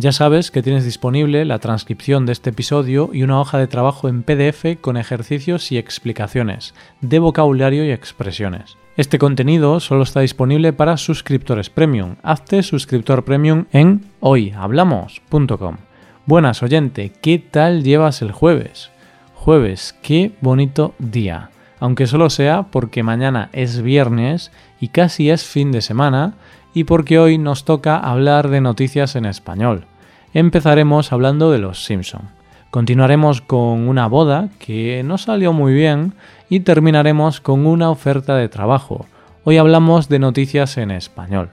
Ya sabes que tienes disponible la transcripción de este episodio y una hoja de trabajo en PDF con ejercicios y explicaciones de vocabulario y expresiones. Este contenido solo está disponible para suscriptores premium. Hazte suscriptor premium en hoyhablamos.com. Buenas oyente, ¿qué tal llevas el jueves? Jueves, qué bonito día. Aunque solo sea porque mañana es viernes y casi es fin de semana, y porque hoy nos toca hablar de noticias en español. Empezaremos hablando de los Simpson. Continuaremos con una boda que no salió muy bien y terminaremos con una oferta de trabajo. Hoy hablamos de noticias en español.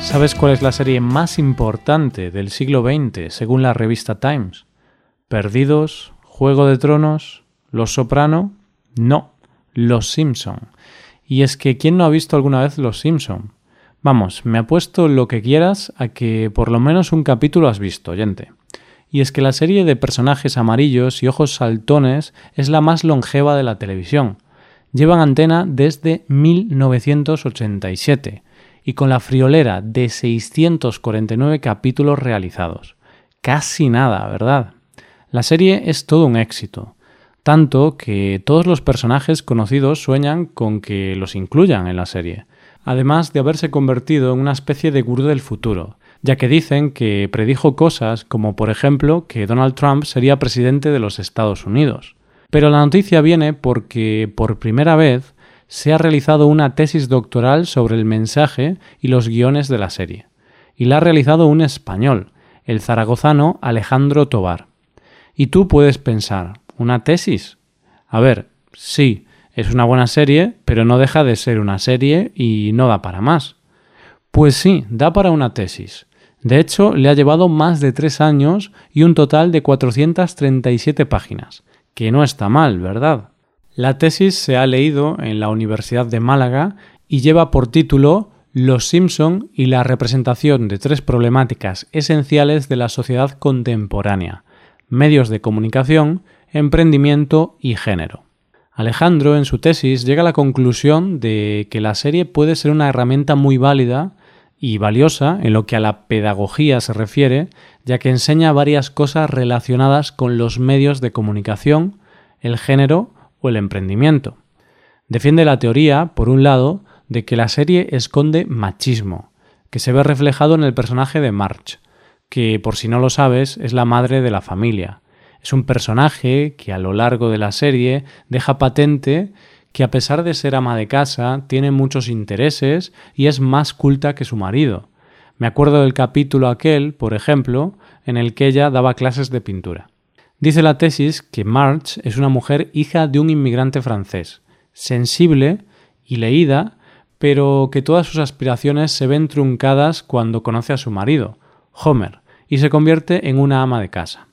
¿Sabes cuál es la serie más importante del siglo XX según la revista Times? ¿Perdidos? ¿Juego de Tronos? ¿Los Soprano? No. Los Simpson. Y es que ¿quién no ha visto alguna vez Los Simpson? Vamos, me apuesto lo que quieras a que por lo menos un capítulo has visto, oyente. Y es que la serie de personajes amarillos y ojos saltones es la más longeva de la televisión. Llevan antena desde 1987 y con la friolera de 649 capítulos realizados. Casi nada, ¿verdad? La serie es todo un éxito tanto que todos los personajes conocidos sueñan con que los incluyan en la serie, además de haberse convertido en una especie de gurú del futuro, ya que dicen que predijo cosas como por ejemplo que Donald Trump sería presidente de los Estados Unidos. Pero la noticia viene porque por primera vez se ha realizado una tesis doctoral sobre el mensaje y los guiones de la serie, y la ha realizado un español, el zaragozano Alejandro Tobar. Y tú puedes pensar, ¿Una tesis? A ver, sí, es una buena serie, pero no deja de ser una serie y no da para más. Pues sí, da para una tesis. De hecho, le ha llevado más de tres años y un total de 437 páginas, que no está mal, ¿verdad? La tesis se ha leído en la Universidad de Málaga y lleva por título Los Simpson y la representación de tres problemáticas esenciales de la sociedad contemporánea, medios de comunicación, emprendimiento y género. Alejandro, en su tesis, llega a la conclusión de que la serie puede ser una herramienta muy válida y valiosa en lo que a la pedagogía se refiere, ya que enseña varias cosas relacionadas con los medios de comunicación, el género o el emprendimiento. Defiende la teoría, por un lado, de que la serie esconde machismo, que se ve reflejado en el personaje de March, que, por si no lo sabes, es la madre de la familia, es un personaje que a lo largo de la serie deja patente que a pesar de ser ama de casa, tiene muchos intereses y es más culta que su marido. Me acuerdo del capítulo aquel, por ejemplo, en el que ella daba clases de pintura. Dice la tesis que March es una mujer hija de un inmigrante francés, sensible y leída, pero que todas sus aspiraciones se ven truncadas cuando conoce a su marido, Homer, y se convierte en una ama de casa.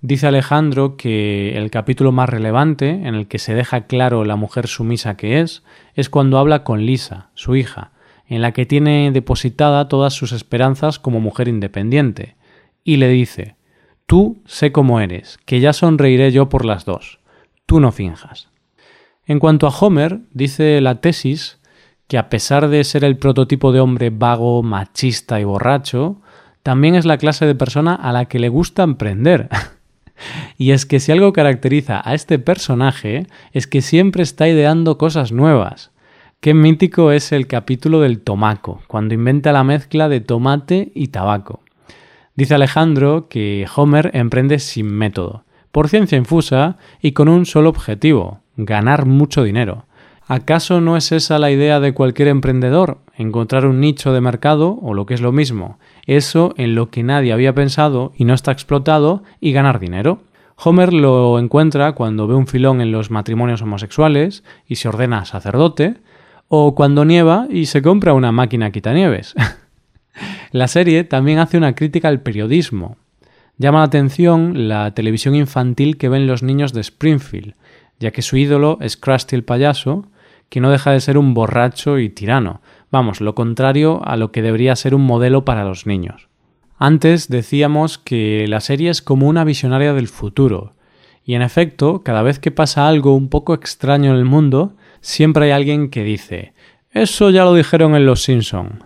Dice Alejandro que el capítulo más relevante, en el que se deja claro la mujer sumisa que es, es cuando habla con Lisa, su hija, en la que tiene depositada todas sus esperanzas como mujer independiente, y le dice Tú sé cómo eres, que ya sonreiré yo por las dos. Tú no finjas. En cuanto a Homer, dice la tesis que a pesar de ser el prototipo de hombre vago, machista y borracho, también es la clase de persona a la que le gusta emprender. Y es que si algo caracteriza a este personaje es que siempre está ideando cosas nuevas. Qué mítico es el capítulo del tomaco, cuando inventa la mezcla de tomate y tabaco. Dice Alejandro que Homer emprende sin método, por ciencia infusa y con un solo objetivo, ganar mucho dinero. ¿Acaso no es esa la idea de cualquier emprendedor? Encontrar un nicho de mercado o lo que es lo mismo, eso en lo que nadie había pensado y no está explotado y ganar dinero. Homer lo encuentra cuando ve un filón en los matrimonios homosexuales y se ordena sacerdote, o cuando nieva y se compra una máquina quitanieves. La serie también hace una crítica al periodismo. Llama la atención la televisión infantil que ven los niños de Springfield, ya que su ídolo es Krusty el payaso, que no deja de ser un borracho y tirano, vamos, lo contrario a lo que debería ser un modelo para los niños. Antes decíamos que la serie es como una visionaria del futuro, y en efecto, cada vez que pasa algo un poco extraño en el mundo, siempre hay alguien que dice Eso ya lo dijeron en Los Simpson.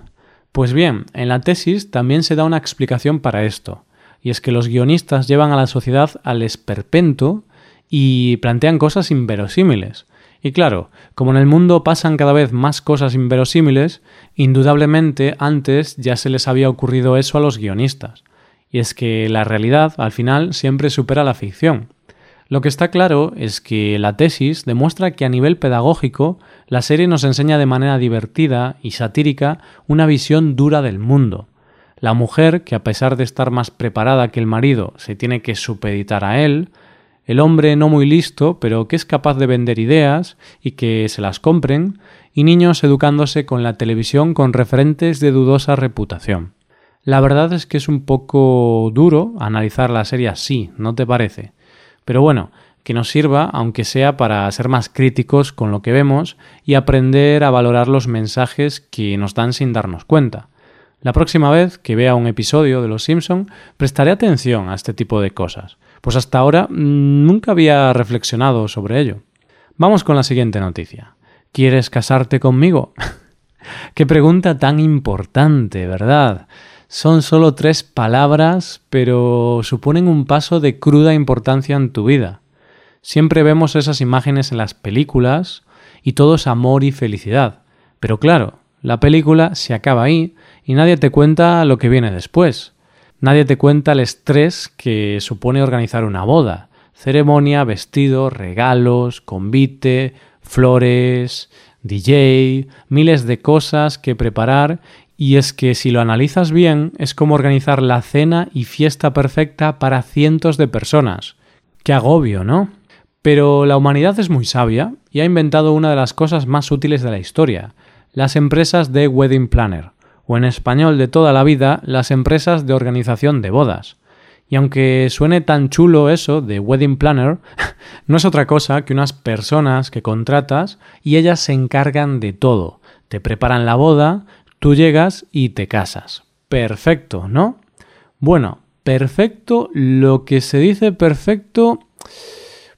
Pues bien, en la tesis también se da una explicación para esto, y es que los guionistas llevan a la sociedad al esperpento y plantean cosas inverosímiles. Y claro, como en el mundo pasan cada vez más cosas inverosímiles, indudablemente antes ya se les había ocurrido eso a los guionistas. Y es que la realidad, al final, siempre supera la ficción. Lo que está claro es que la tesis demuestra que a nivel pedagógico la serie nos enseña de manera divertida y satírica una visión dura del mundo. La mujer, que a pesar de estar más preparada que el marido, se tiene que supeditar a él, el hombre no muy listo, pero que es capaz de vender ideas y que se las compren, y niños educándose con la televisión con referentes de dudosa reputación. La verdad es que es un poco duro analizar la serie así, ¿no te parece? Pero bueno, que nos sirva, aunque sea para ser más críticos con lo que vemos y aprender a valorar los mensajes que nos dan sin darnos cuenta. La próxima vez que vea un episodio de Los Simpson, prestaré atención a este tipo de cosas pues hasta ahora mm, nunca había reflexionado sobre ello. Vamos con la siguiente noticia. ¿Quieres casarte conmigo? Qué pregunta tan importante, ¿verdad? Son solo tres palabras, pero suponen un paso de cruda importancia en tu vida. Siempre vemos esas imágenes en las películas y todo es amor y felicidad. Pero claro, la película se acaba ahí y nadie te cuenta lo que viene después. Nadie te cuenta el estrés que supone organizar una boda. Ceremonia, vestido, regalos, convite, flores, DJ, miles de cosas que preparar y es que si lo analizas bien es como organizar la cena y fiesta perfecta para cientos de personas. Qué agobio, ¿no? Pero la humanidad es muy sabia y ha inventado una de las cosas más útiles de la historia, las empresas de Wedding Planner o en español de toda la vida, las empresas de organización de bodas. Y aunque suene tan chulo eso de wedding planner, no es otra cosa que unas personas que contratas y ellas se encargan de todo. Te preparan la boda, tú llegas y te casas. Perfecto, ¿no? Bueno, perfecto, lo que se dice perfecto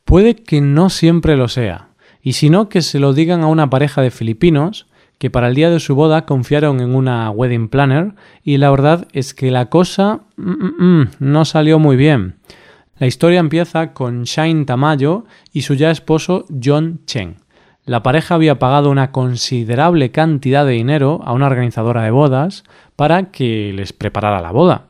puede que no siempre lo sea. Y si no, que se lo digan a una pareja de filipinos que para el día de su boda confiaron en una wedding planner y la verdad es que la cosa mm, mm, mm, no salió muy bien. La historia empieza con Shine Tamayo y su ya esposo John Chen. La pareja había pagado una considerable cantidad de dinero a una organizadora de bodas para que les preparara la boda.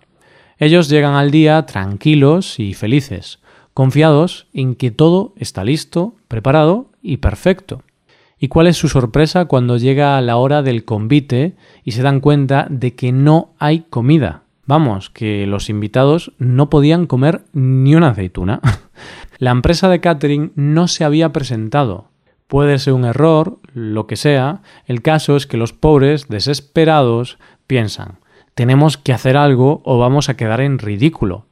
Ellos llegan al día tranquilos y felices, confiados en que todo está listo, preparado y perfecto. ¿Y cuál es su sorpresa cuando llega la hora del convite y se dan cuenta de que no hay comida? Vamos, que los invitados no podían comer ni una aceituna. la empresa de catering no se había presentado. Puede ser un error, lo que sea. El caso es que los pobres, desesperados, piensan, tenemos que hacer algo o vamos a quedar en ridículo.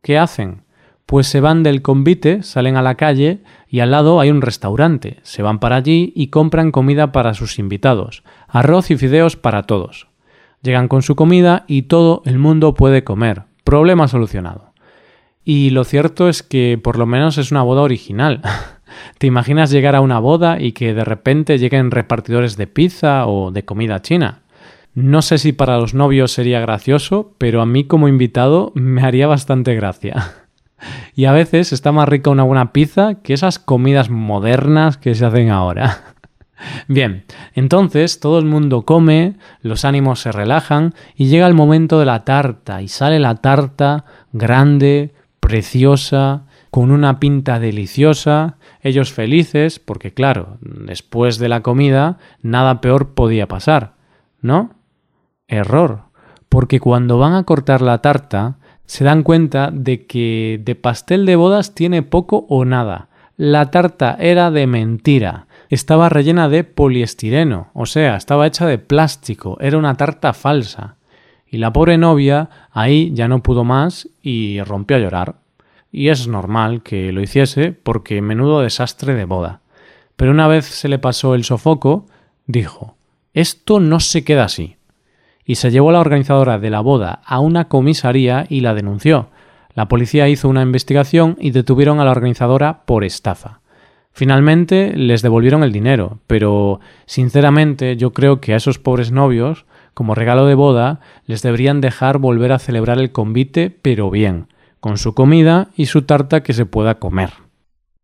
¿Qué hacen? Pues se van del convite, salen a la calle y al lado hay un restaurante. Se van para allí y compran comida para sus invitados, arroz y fideos para todos. Llegan con su comida y todo el mundo puede comer. Problema solucionado. Y lo cierto es que por lo menos es una boda original. ¿Te imaginas llegar a una boda y que de repente lleguen repartidores de pizza o de comida china? No sé si para los novios sería gracioso, pero a mí como invitado me haría bastante gracia. Y a veces está más rica una buena pizza que esas comidas modernas que se hacen ahora. Bien, entonces todo el mundo come, los ánimos se relajan y llega el momento de la tarta y sale la tarta grande, preciosa, con una pinta deliciosa, ellos felices porque claro, después de la comida nada peor podía pasar, ¿no? Error, porque cuando van a cortar la tarta se dan cuenta de que de pastel de bodas tiene poco o nada. La tarta era de mentira. Estaba rellena de poliestireno, o sea, estaba hecha de plástico, era una tarta falsa. Y la pobre novia ahí ya no pudo más y rompió a llorar. Y es normal que lo hiciese porque menudo desastre de boda. Pero una vez se le pasó el sofoco, dijo, esto no se queda así. Y se llevó a la organizadora de la boda a una comisaría y la denunció. La policía hizo una investigación y detuvieron a la organizadora por estafa. Finalmente les devolvieron el dinero, pero sinceramente yo creo que a esos pobres novios, como regalo de boda, les deberían dejar volver a celebrar el convite, pero bien, con su comida y su tarta que se pueda comer.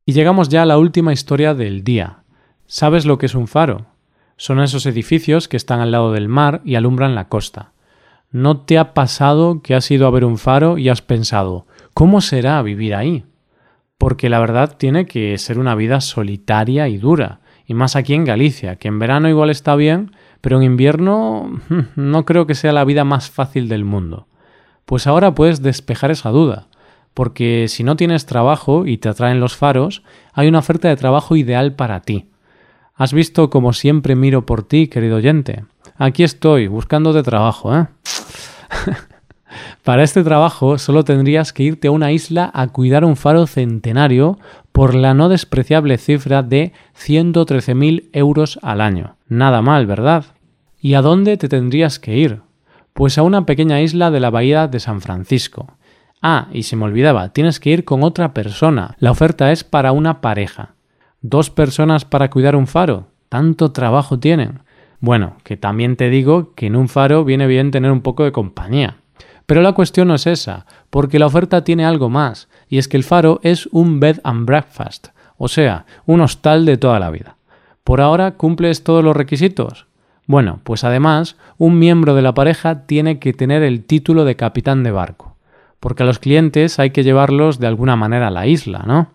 Y llegamos ya a la última historia del día. ¿Sabes lo que es un faro? Son esos edificios que están al lado del mar y alumbran la costa. ¿No te ha pasado que has ido a ver un faro y has pensado, ¿cómo será vivir ahí? porque la verdad tiene que ser una vida solitaria y dura, y más aquí en Galicia, que en verano igual está bien, pero en invierno no creo que sea la vida más fácil del mundo. Pues ahora puedes despejar esa duda, porque si no tienes trabajo y te atraen los faros, hay una oferta de trabajo ideal para ti. ¿Has visto como siempre miro por ti, querido oyente? Aquí estoy, buscando de trabajo, ¿eh? Para este trabajo solo tendrías que irte a una isla a cuidar un faro centenario por la no despreciable cifra de 113.000 euros al año. Nada mal, ¿verdad? ¿Y a dónde te tendrías que ir? Pues a una pequeña isla de la bahía de San Francisco. Ah, y se me olvidaba, tienes que ir con otra persona. La oferta es para una pareja. ¿Dos personas para cuidar un faro? ¿Tanto trabajo tienen? Bueno, que también te digo que en un faro viene bien tener un poco de compañía. Pero la cuestión no es esa, porque la oferta tiene algo más, y es que el faro es un bed and breakfast, o sea, un hostal de toda la vida. ¿Por ahora cumples todos los requisitos? Bueno, pues además, un miembro de la pareja tiene que tener el título de capitán de barco, porque a los clientes hay que llevarlos de alguna manera a la isla, ¿no?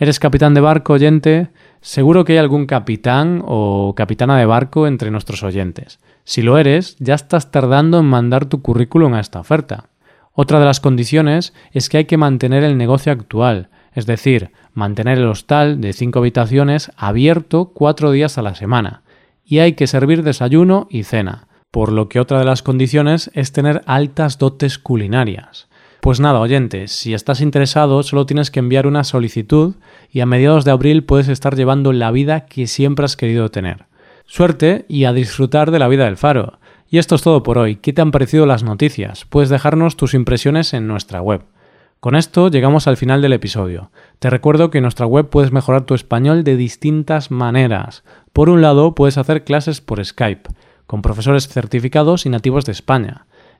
¿Eres capitán de barco, oyente? Seguro que hay algún capitán o capitana de barco entre nuestros oyentes. Si lo eres, ya estás tardando en mandar tu currículum a esta oferta. Otra de las condiciones es que hay que mantener el negocio actual, es decir, mantener el hostal de cinco habitaciones abierto cuatro días a la semana, y hay que servir desayuno y cena, por lo que otra de las condiciones es tener altas dotes culinarias. Pues nada, oyentes, si estás interesado solo tienes que enviar una solicitud y a mediados de abril puedes estar llevando la vida que siempre has querido tener. Suerte y a disfrutar de la vida del faro. Y esto es todo por hoy. ¿Qué te han parecido las noticias? Puedes dejarnos tus impresiones en nuestra web. Con esto llegamos al final del episodio. Te recuerdo que en nuestra web puedes mejorar tu español de distintas maneras. Por un lado, puedes hacer clases por Skype, con profesores certificados y nativos de España.